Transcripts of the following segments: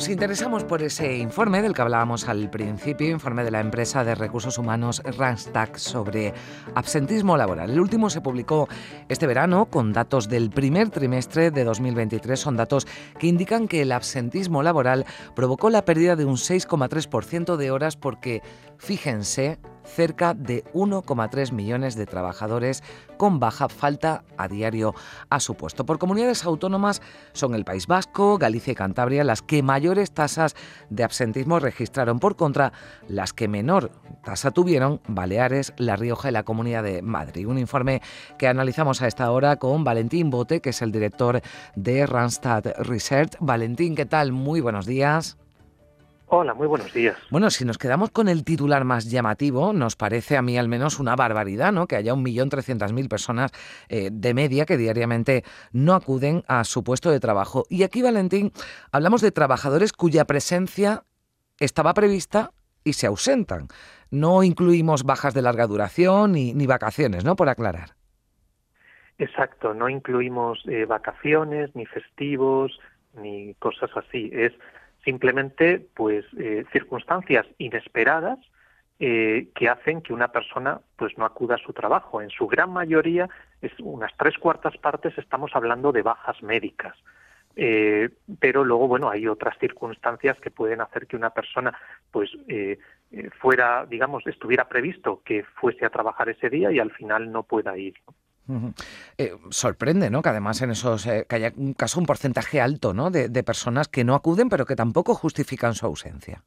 Nos interesamos por ese informe del que hablábamos al principio, informe de la empresa de recursos humanos Randstad sobre absentismo laboral. El último se publicó este verano con datos del primer trimestre de 2023. Son datos que indican que el absentismo laboral provocó la pérdida de un 6,3% de horas porque, fíjense, cerca de 1,3 millones de trabajadores con baja falta a diario a su puesto. Por comunidades autónomas son el País Vasco, Galicia y Cantabria las que mayores tasas de absentismo registraron. Por contra, las que menor tasa tuvieron Baleares, La Rioja y la Comunidad de Madrid. Un informe que analizamos a esta hora con Valentín Bote, que es el director de Randstad Research. Valentín, ¿qué tal? Muy buenos días. Hola, muy buenos días. Bueno, si nos quedamos con el titular más llamativo, nos parece a mí al menos una barbaridad, ¿no? Que haya un millón trescientas mil personas eh, de media que diariamente no acuden a su puesto de trabajo. Y aquí, Valentín, hablamos de trabajadores cuya presencia estaba prevista y se ausentan. No incluimos bajas de larga duración ni, ni vacaciones, ¿no? Por aclarar. Exacto, no incluimos eh, vacaciones, ni festivos, ni cosas así. Es simplemente pues eh, circunstancias inesperadas eh, que hacen que una persona pues no acuda a su trabajo. En su gran mayoría, es unas tres cuartas partes, estamos hablando de bajas médicas. Eh, pero luego, bueno, hay otras circunstancias que pueden hacer que una persona, pues, fuera, digamos, estuviera previsto que fuese a trabajar ese día y al final no pueda ir. Eh, sorprende, ¿no? Que además en esos eh, que haya un caso un porcentaje alto, ¿no? De, personas que no acuden, pero que tampoco justifican su ausencia.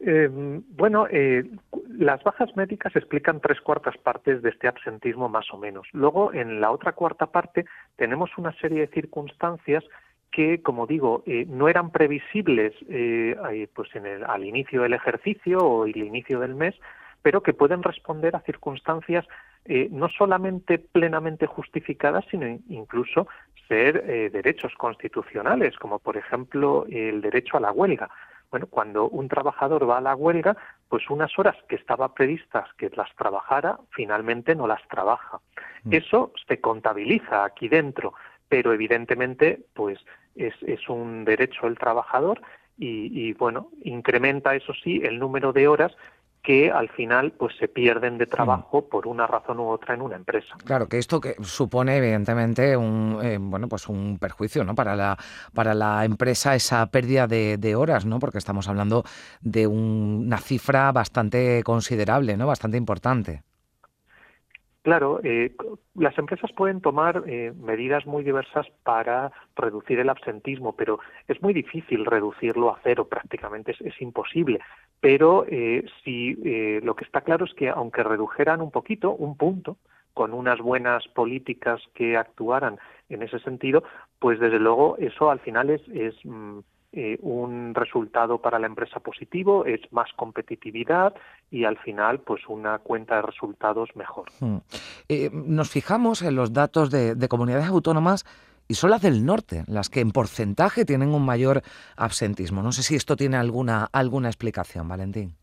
Eh, bueno, las bajas médicas explican tres cuartas partes de este absentismo más o menos. Luego, en la otra cuarta parte, tenemos una serie de circunstancias que, como digo, no eran previsibles pues en el, al inicio del ejercicio o el inicio del mes, pero que pueden responder a circunstancias eh, no solamente plenamente justificadas, sino incluso ser eh, derechos constitucionales, como por ejemplo el derecho a la huelga. Bueno, cuando un trabajador va a la huelga, pues unas horas que estaba previstas que las trabajara, finalmente no las trabaja. Mm. Eso se contabiliza aquí dentro, pero evidentemente, pues es, es un derecho el trabajador y, y, bueno, incrementa, eso sí, el número de horas que al final pues se pierden de trabajo mm. por una razón u otra en una empresa. Claro, que esto que supone evidentemente un eh, bueno pues un perjuicio ¿no? para la para la empresa esa pérdida de, de horas, ¿no? Porque estamos hablando de una cifra bastante considerable, ¿no? Bastante importante. Claro, eh, las empresas pueden tomar eh, medidas muy diversas para reducir el absentismo, pero es muy difícil reducirlo a cero, prácticamente es, imposible. Pero eh, si lo que está claro es que aunque redujeran un poquito, un punto, con unas buenas políticas que actuaran en ese sentido, pues desde luego eso al final es, es mm, eh, un resultado para la empresa positivo, es más competitividad y al final pues una cuenta de resultados mejor. Hmm. Eh, nos fijamos en los datos de, de comunidades autónomas y son las del norte, las que en porcentaje tienen un mayor absentismo. No sé si esto tiene alguna, alguna explicación, Valentín.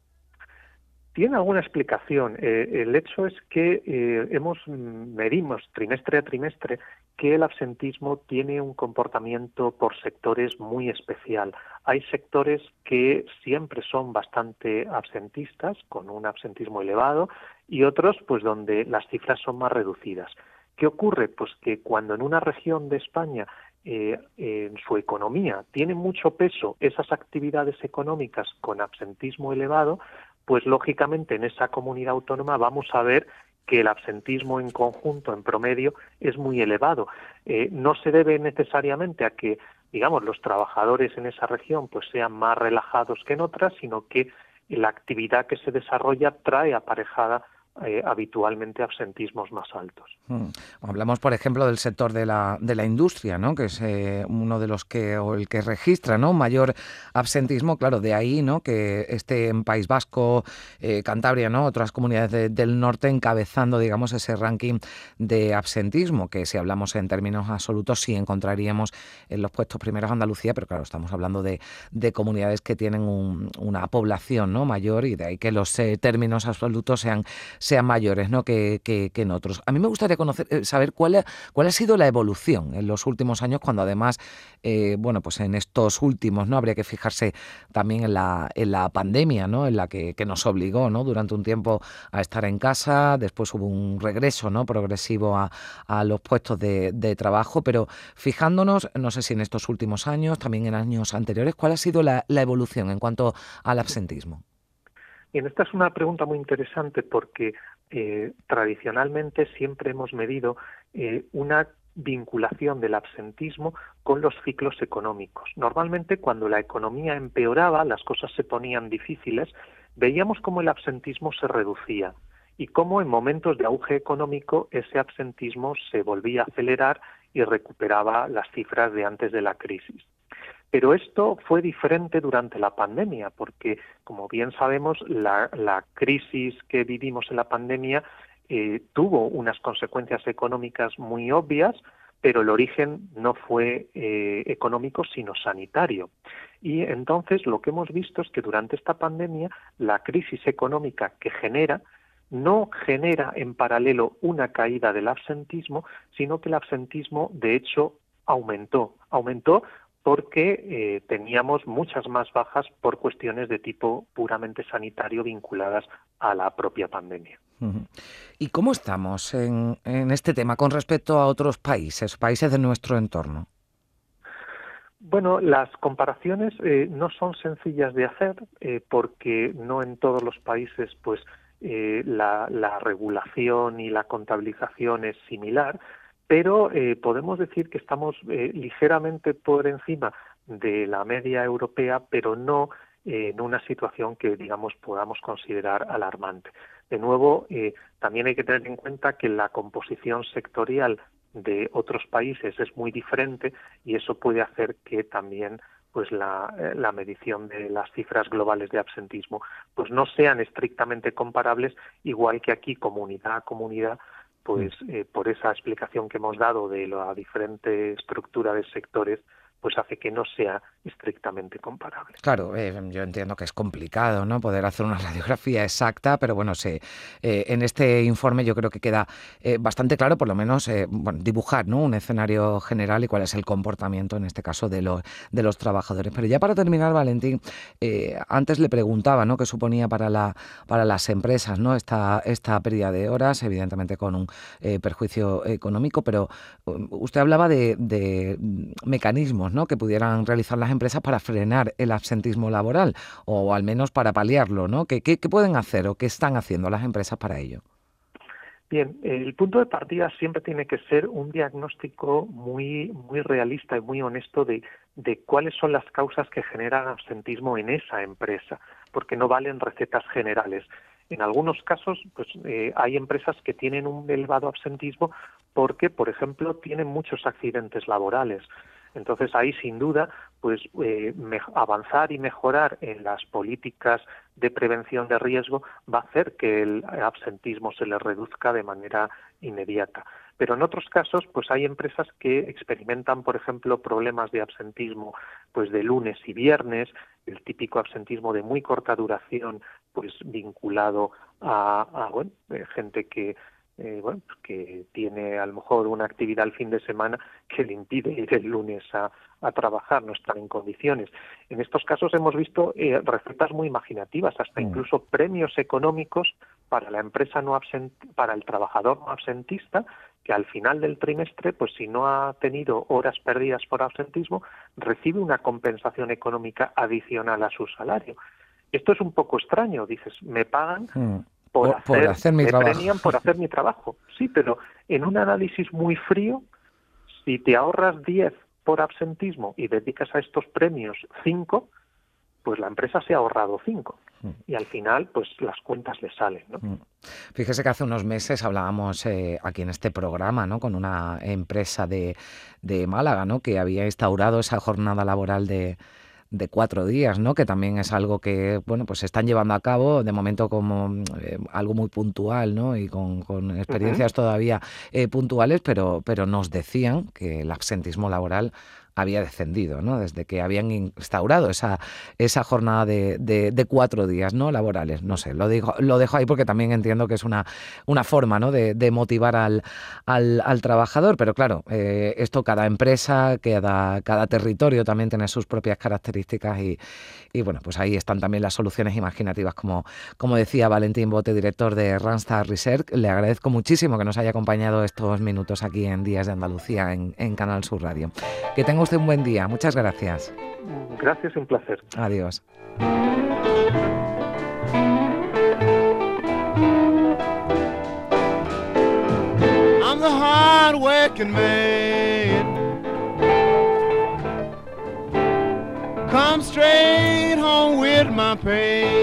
Tiene alguna explicación. Eh, el hecho es que eh, hemos mm, medimos trimestre a trimestre que el absentismo tiene un comportamiento por sectores muy especial. Hay sectores que siempre son bastante absentistas, con un absentismo elevado, y otros, pues, donde las cifras son más reducidas. ¿Qué ocurre? Pues que cuando en una región de España eh, en su economía tiene mucho peso esas actividades económicas con absentismo elevado, pues lógicamente en esa comunidad autónoma vamos a ver que el absentismo en conjunto, en promedio, es muy elevado. Eh, no se debe necesariamente a que, digamos, los trabajadores en esa región pues sean más relajados que en otras, sino que la actividad que se desarrolla trae aparejada eh, habitualmente absentismos más altos. Hmm. Hablamos, por ejemplo, del sector de la, de la industria, ¿no? que es eh, uno de los que, o el que registra ¿no? mayor absentismo, claro, de ahí ¿no? que esté en País Vasco, eh, Cantabria, ¿no? otras comunidades del norte encabezando, digamos, ese ranking de absentismo, que si hablamos en términos absolutos sí encontraríamos en los puestos primeros Andalucía, pero claro, estamos hablando de, comunidades que tienen una población ¿no? mayor y de ahí que los términos absolutos sean sean mayores ¿no? que, en otros. A mí me gustaría conocer, eh, saber cuál ha, cuál ha sido la evolución en los últimos años, cuando además, eh, bueno, pues en estos últimos, ¿no? Habría que fijarse también en la, en la pandemia, ¿no? En la que, nos obligó, ¿no? Durante un tiempo a estar en casa, después hubo un regreso, ¿no? Progresivo a, los puestos de, trabajo, pero fijándonos, no sé si en estos últimos años, también en años anteriores, ¿cuál ha sido la evolución en cuanto al absentismo? Bien, esta es una pregunta muy interesante porque eh, tradicionalmente siempre hemos medido eh, una vinculación del absentismo con los ciclos económicos. Normalmente cuando la economía empeoraba, las cosas se ponían difíciles, veíamos cómo el absentismo se reducía y cómo en momentos de auge económico ese absentismo se volvía a acelerar y recuperaba las cifras de antes de la crisis. Pero esto fue diferente durante la pandemia, porque, como bien sabemos, la, crisis que vivimos en la pandemia eh, tuvo unas consecuencias económicas muy obvias, pero el origen no fue eh, económico, sino sanitario. Y entonces lo que hemos visto es que durante esta pandemia la crisis económica que genera no genera en paralelo una caída del absentismo, sino que el absentismo, de hecho, aumentó. Aumentó porque eh, teníamos muchas más bajas por cuestiones de tipo puramente sanitario vinculadas a la propia pandemia. ¿Y cómo estamos en, este tema con respecto a otros países, países de nuestro entorno? Bueno, las comparaciones eh, no son sencillas de hacer eh, porque no en todos los países pues la, la regulación y la contabilización es similar pero eh, podemos decir que estamos eh, ligeramente por encima de la media europea, pero no eh, en una situación que, digamos, podamos considerar alarmante. De nuevo, también hay que tener en cuenta que la composición sectorial de otros países es muy diferente y eso puede hacer que también pues la, la, medición de las cifras globales de absentismo pues no sean estrictamente comparables igual que aquí comunidad a comunidad pues mm. eh, por esa explicación que hemos dado de la diferente estructura de sectores, pues hace que no sea estrictamente comparable. Claro, eh, yo entiendo que es complicado no poder hacer una radiografía exacta, pero bueno, se, eh, en este informe yo creo que queda eh, bastante claro, por lo menos, bueno, dibujar ¿no? un escenario general y cuál es el comportamiento, en este caso, de, los de los trabajadores. Pero ya para terminar, Valentín, antes le preguntaba ¿no? qué suponía para, la, para las empresas ¿no? esta, esta pérdida de horas, evidentemente con un perjuicio económico, pero um, usted hablaba de, de mecanismos ¿no? que pudieran realizar las empresas para frenar el absentismo laboral o al menos para paliarlo. ¿no? ¿Qué, pueden hacer o qué están haciendo las empresas para ello? Bien, el punto de partida siempre tiene que ser un diagnóstico muy, muy realista y muy honesto de, de cuáles son las causas que generan absentismo en esa empresa, porque no valen recetas generales. En algunos casos, pues eh, hay empresas que tienen un elevado absentismo porque, por ejemplo, tienen muchos accidentes laborales. Entonces ahí sin duda, pues eh, avanzar y mejorar en las políticas de prevención de riesgo va a hacer que el absentismo se le reduzca de manera inmediata. Pero en otros casos, pues hay empresas que experimentan, por ejemplo, problemas de absentismo, pues de lunes y viernes, el típico absentismo de muy corta duración, pues vinculado a, bueno, gente que eh, bueno, que tiene a lo mejor una actividad al fin de semana que le impide ir el lunes a, a trabajar, no estar en condiciones. En estos casos hemos visto eh, recetas muy imaginativas, hasta mm. incluso premios económicos para la empresa no para el trabajador no absentista, que al final del trimestre, pues si no ha tenido horas perdidas por absentismo, recibe una compensación económica adicional a su salario. Esto es un poco extraño, dices, me pagan mm por, hacer, mi trabajo. por hacer mi trabajo. Sí, pero en un análisis muy frío, si te ahorras 10 por absentismo y dedicas a estos premios 5, pues la empresa se ha ahorrado cinco Mm. y al final pues las cuentas le salen. ¿no? Mm. Fíjese que hace unos meses hablábamos eh, aquí en este programa ¿no? con una empresa de, de Málaga ¿no? que había instaurado esa jornada laboral de, de cuatro días, ¿no? Que también es algo que, bueno, pues se están llevando a cabo de momento como eh, algo muy puntual, ¿no? Y con, con experiencias todavía eh, puntuales, pero, pero nos decían que el absentismo laboral había descendido, ¿no? Desde que habían instaurado esa, esa jornada de, de, cuatro días, ¿no? Laborales. No sé, lo, digo, lo dejo ahí porque también entiendo que es una, una forma, ¿no? De, de motivar al, al, al, trabajador, pero claro, eh, esto cada empresa, cada, cada territorio también tiene sus propias características y, y, bueno, pues ahí están también las soluciones imaginativas, como, como decía Valentín Bote, director de Randstad Research. Le agradezco muchísimo que nos haya acompañado estos minutos aquí en Días de Andalucía en, Canal Sur Radio. Que tenga usted un buen día. Muchas gracias. Gracias, un placer. Adiós. I'm the hard working man. Come straight home with my pain.